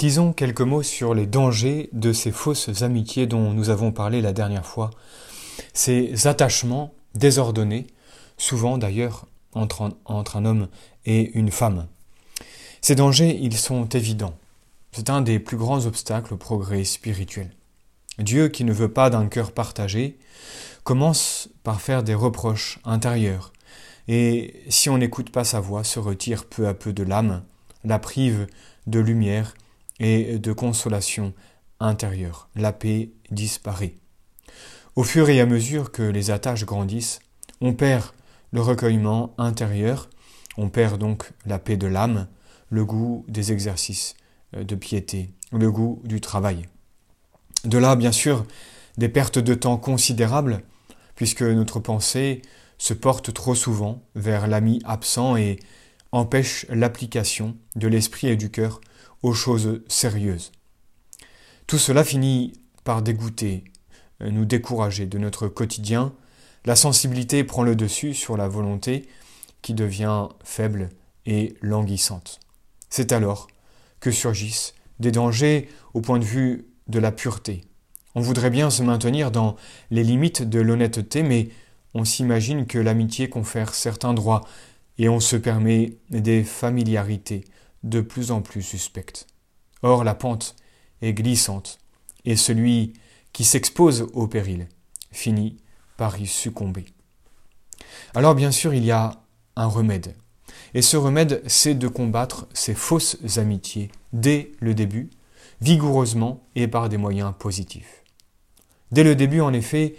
Disons quelques mots sur les dangers de ces fausses amitiés dont nous avons parlé la dernière fois, ces attachements désordonnés, souvent d'ailleurs entre, un homme et une femme. Ces dangers, ils sont évidents. C'est un des plus grands obstacles au progrès spirituel. Dieu, qui ne veut pas d'un cœur partagé, commence par faire des reproches intérieurs, et si on n'écoute pas sa voix, se retire peu à peu de l'âme, la prive de lumière et de consolation intérieure. La paix disparaît. Au fur et à mesure que les attaches grandissent, on perd le recueillement intérieur, on perd donc la paix de l'âme, le goût des exercices euh, de piété, le goût du travail. De là, bien sûr, des pertes de temps considérables, puisque notre pensée se porte trop souvent vers l'ami absent et empêche l'application de l'esprit et du cœur aux choses sérieuses. Tout cela finit par dégoûter, euh, nous décourager de notre quotidien. La sensibilité prend le dessus sur la volonté qui devient faible et languissante. C'est alors que surgissent des dangers au point de vue de la pureté. On voudrait bien se maintenir dans les limites de l'honnêteté, mais on s'imagine que l'amitié confère certains droits et on se permet des familiarités de plus en plus suspectes. Or la pente est glissante, et celui qui s'expose au péril finit par y succomber. Alors bien sûr, il y a un remède. Et ce remède, c'est de combattre ces fausses amitiés dès le début, vigoureusement et par des moyens positifs. Dès le début, en effet,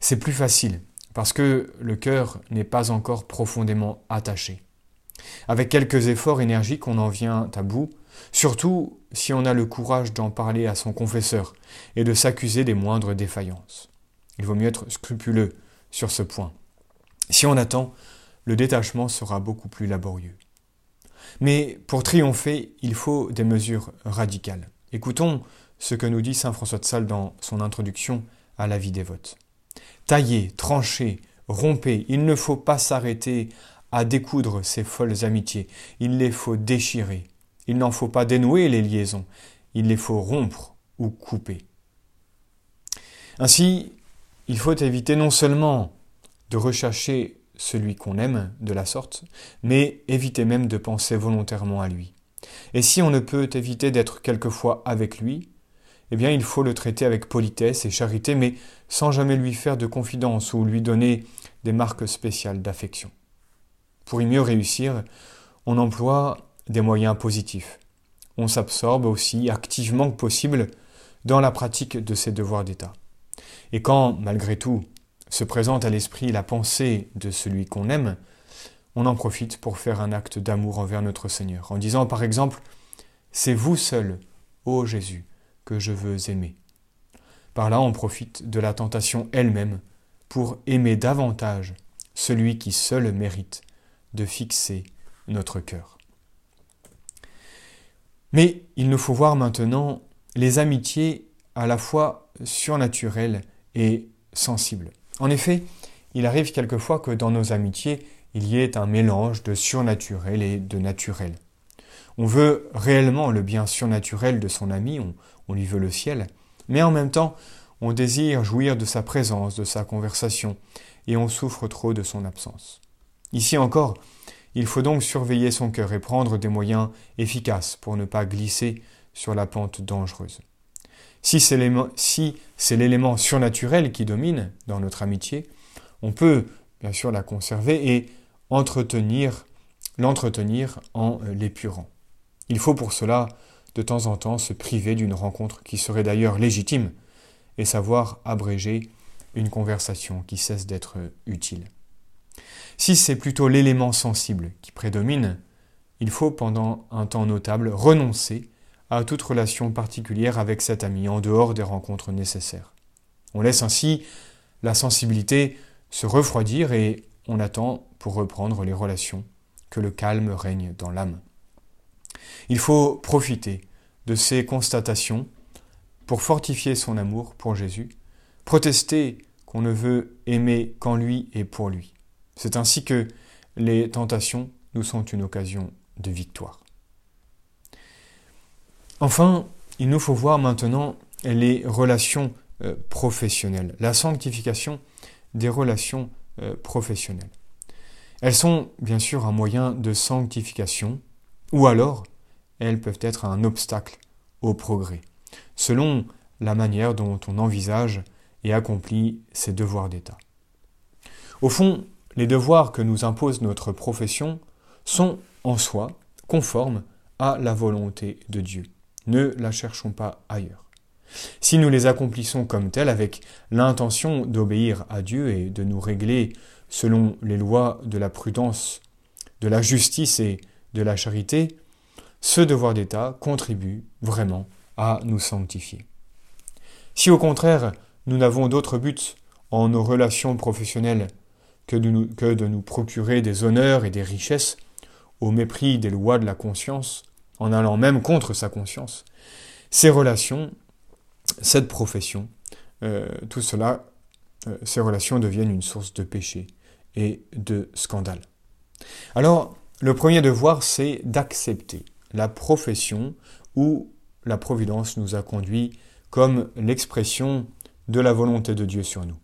c'est plus facile, parce que le cœur n'est pas encore profondément attaché. Avec quelques efforts énergiques, on en vient à bout, surtout si on a le courage d'en parler à son confesseur et de s'accuser des moindres défaillances. Il vaut mieux être scrupuleux sur ce point. Si on attend, le détachement sera beaucoup plus laborieux. Mais pour triompher, il faut des mesures radicales. Écoutons ce que nous dit Saint François de Sales dans son introduction à la vie dévote. Taillez, tranchez, rompez, il ne faut pas s'arrêter à découdre ces folles amitiés. Il les faut déchirer. Il n'en faut pas dénouer les liaisons. Il les faut rompre ou couper. Ainsi, il faut éviter non seulement de rechercher celui qu'on aime de la sorte, mais éviter même de penser volontairement à lui. Et si on ne peut éviter d'être quelquefois avec lui, eh bien il faut le traiter avec politesse et charité, mais sans jamais lui faire de confidence ou lui donner des marques spéciales d'affection. Pour y mieux réussir, on emploie des moyens positifs. On s'absorbe aussi activement que possible dans la pratique de ses devoirs d'État. Et quand, malgré tout, se présente à l'esprit la pensée de celui qu'on aime, on en profite pour faire un acte d'amour envers notre Seigneur, en disant par exemple C'est vous seul, ô Jésus, que je veux aimer. Par là, on profite de la tentation elle-même pour aimer davantage celui qui seul mérite de fixer notre cœur. Mais il nous faut voir maintenant les amitiés à la fois surnaturelles et sensibles. En effet, il arrive quelquefois que dans nos amitiés, il y ait un mélange de surnaturel et de naturel. On veut réellement le bien surnaturel de son ami, on, lui veut le ciel, mais en même temps, on désire jouir de sa présence, de sa conversation, et on souffre trop de son absence. Ici encore, il faut donc surveiller son cœur et prendre des moyens efficaces pour ne pas glisser sur la pente dangereuse. Si c'est l'élément surnaturel qui domine dans notre amitié, on peut bien sûr la conserver et entretenir, l'entretenir en l'épurant. Il faut pour cela de temps en temps se priver d'une rencontre qui serait d'ailleurs légitime et savoir abréger une conversation qui cesse d'être utile. Si c'est plutôt l'élément sensible qui prédomine, il faut pendant un temps notable renoncer à toute relation particulière avec cet ami en dehors des rencontres nécessaires. On laisse ainsi la sensibilité se refroidir et on attend pour reprendre les relations que le calme règne dans l'âme. Il faut profiter de ces constatations pour fortifier son amour pour Jésus, protester qu'on ne veut aimer qu'en lui et pour lui. C'est ainsi que les tentations nous sont une occasion de victoire. Enfin, il nous faut voir maintenant les relations euh, professionnelles, la sanctification des relations euh, professionnelles. Elles sont bien sûr un moyen de sanctification, ou alors elles peuvent être un obstacle au progrès, selon la manière dont on envisage et accomplit ses devoirs d'État. Au fond, les devoirs que nous impose notre profession sont en soi conformes à la volonté de Dieu. Ne la cherchons pas ailleurs. Si nous les accomplissons comme tels avec l'intention d'obéir à Dieu et de nous régler selon les lois de la prudence, de la justice et de la charité, ce devoir d'État contribue vraiment à nous sanctifier. Si au contraire nous n'avons d'autre but en nos relations professionnelles que de, nous, procurer des honneurs et des richesses au mépris des lois de la conscience, en allant même contre sa conscience, ces relations, cette profession, euh, tout cela, euh, ces relations deviennent une source de péché et de scandale. Alors, le premier devoir, c'est d'accepter la profession où la Providence nous a conduits comme l'expression de la volonté de Dieu sur nous,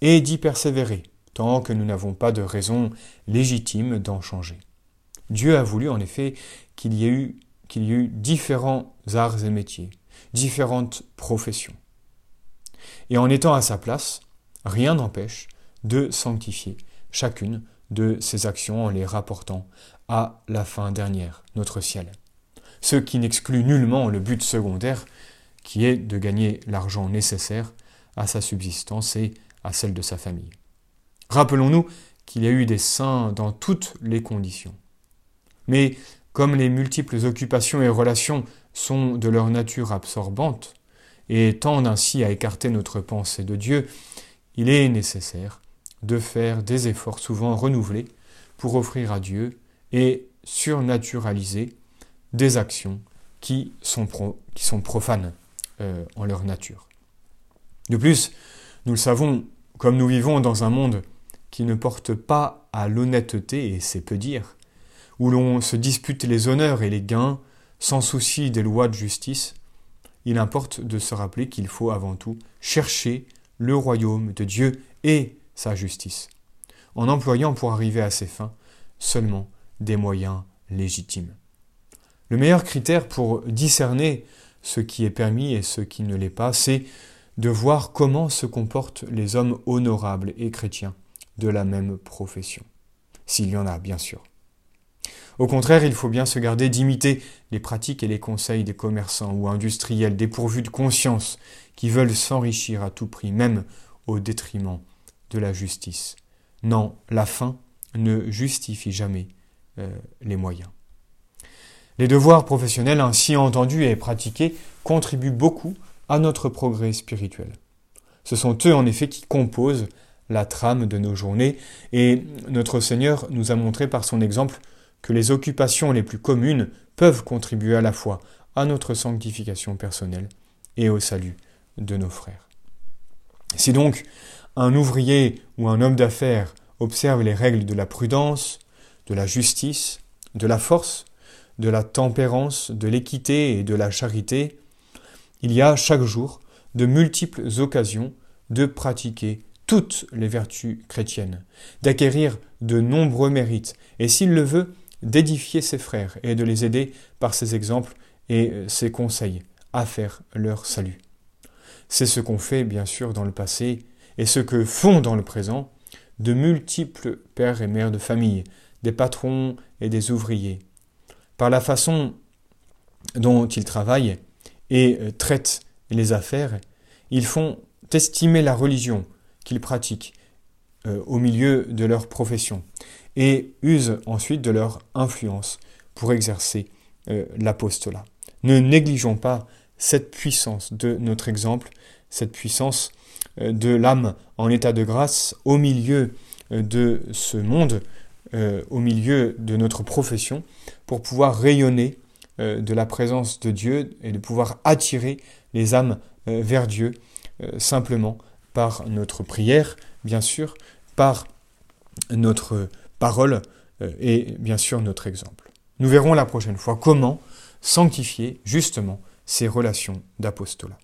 et d'y persévérer, que nous n'avons pas de raison légitime d'en changer. Dieu a voulu en effet qu'il y ait eu, qu'il y ait eu différents arts et métiers, différentes professions. Et en étant à sa place, rien n'empêche de sanctifier chacune de ses actions en les rapportant à la fin dernière, notre ciel. Ce qui n'exclut nullement le but secondaire qui est de gagner l'argent nécessaire à sa subsistance et à celle de sa famille. Rappelons-nous qu'il y a eu des saints dans toutes les conditions. Mais comme les multiples occupations et relations sont de leur nature absorbante et tendent ainsi à écarter notre pensée de Dieu, il est nécessaire de faire des efforts souvent renouvelés pour offrir à Dieu et surnaturaliser des actions qui sont, profanes euh, en leur nature. De plus, nous le savons, comme nous vivons dans un monde qui ne porte pas à l'honnêteté, et c'est peu dire, où l'on se dispute les honneurs et les gains sans souci des lois de justice, il importe de se rappeler qu'il faut avant tout chercher le royaume de Dieu et sa justice, en employant pour arriver à ses fins seulement des moyens légitimes. Le meilleur critère pour discerner ce qui est permis et ce qui ne l'est pas, c'est de voir comment se comportent les hommes honorables et chrétiens de la même profession. S'il y en a, bien sûr. Au contraire, il faut bien se garder d'imiter les pratiques et les conseils des commerçants ou industriels dépourvus de conscience qui veulent s'enrichir à tout prix, même au détriment de la justice. Non, la fin ne justifie jamais euh, les moyens. Les devoirs professionnels ainsi entendus et pratiqués contribuent beaucoup à notre progrès spirituel. Ce sont eux en effet qui composent la trame de nos journées et notre Seigneur nous a montré par son exemple que les occupations les plus communes peuvent contribuer à la fois à notre sanctification personnelle et au salut de nos frères. Si donc un ouvrier ou un homme d'affaires observe les règles de la prudence, de la justice, de la force, de la tempérance, de l'équité et de la charité, il y a chaque jour de multiples occasions de pratiquer toutes les vertus chrétiennes, d'acquérir de nombreux mérites, et s'il le veut, d'édifier ses frères et de les aider par ses exemples et ses conseils à faire leur salut. C'est ce qu'ont fait, bien sûr, dans le passé, et ce que font dans le présent de multiples pères et mères de famille, des patrons et des ouvriers, par la façon dont ils travaillent et euh, traitent les affaires, ils font estimer la religion qu'ils pratiquent euh, au milieu de leur profession et usent ensuite de leur influence pour exercer euh, l'apostolat. Ne négligeons pas cette puissance de notre exemple, cette puissance de l'âme en état de grâce au milieu de ce monde euh, au milieu de notre profession pour pouvoir rayonner euh, de la présence de Dieu et de pouvoir attirer les âmes euh, vers Dieu simplement par notre prière, bien sûr, par notre parole et bien sûr notre exemple. Nous verrons la prochaine fois comment sanctifier justement ces relations d'apostolat.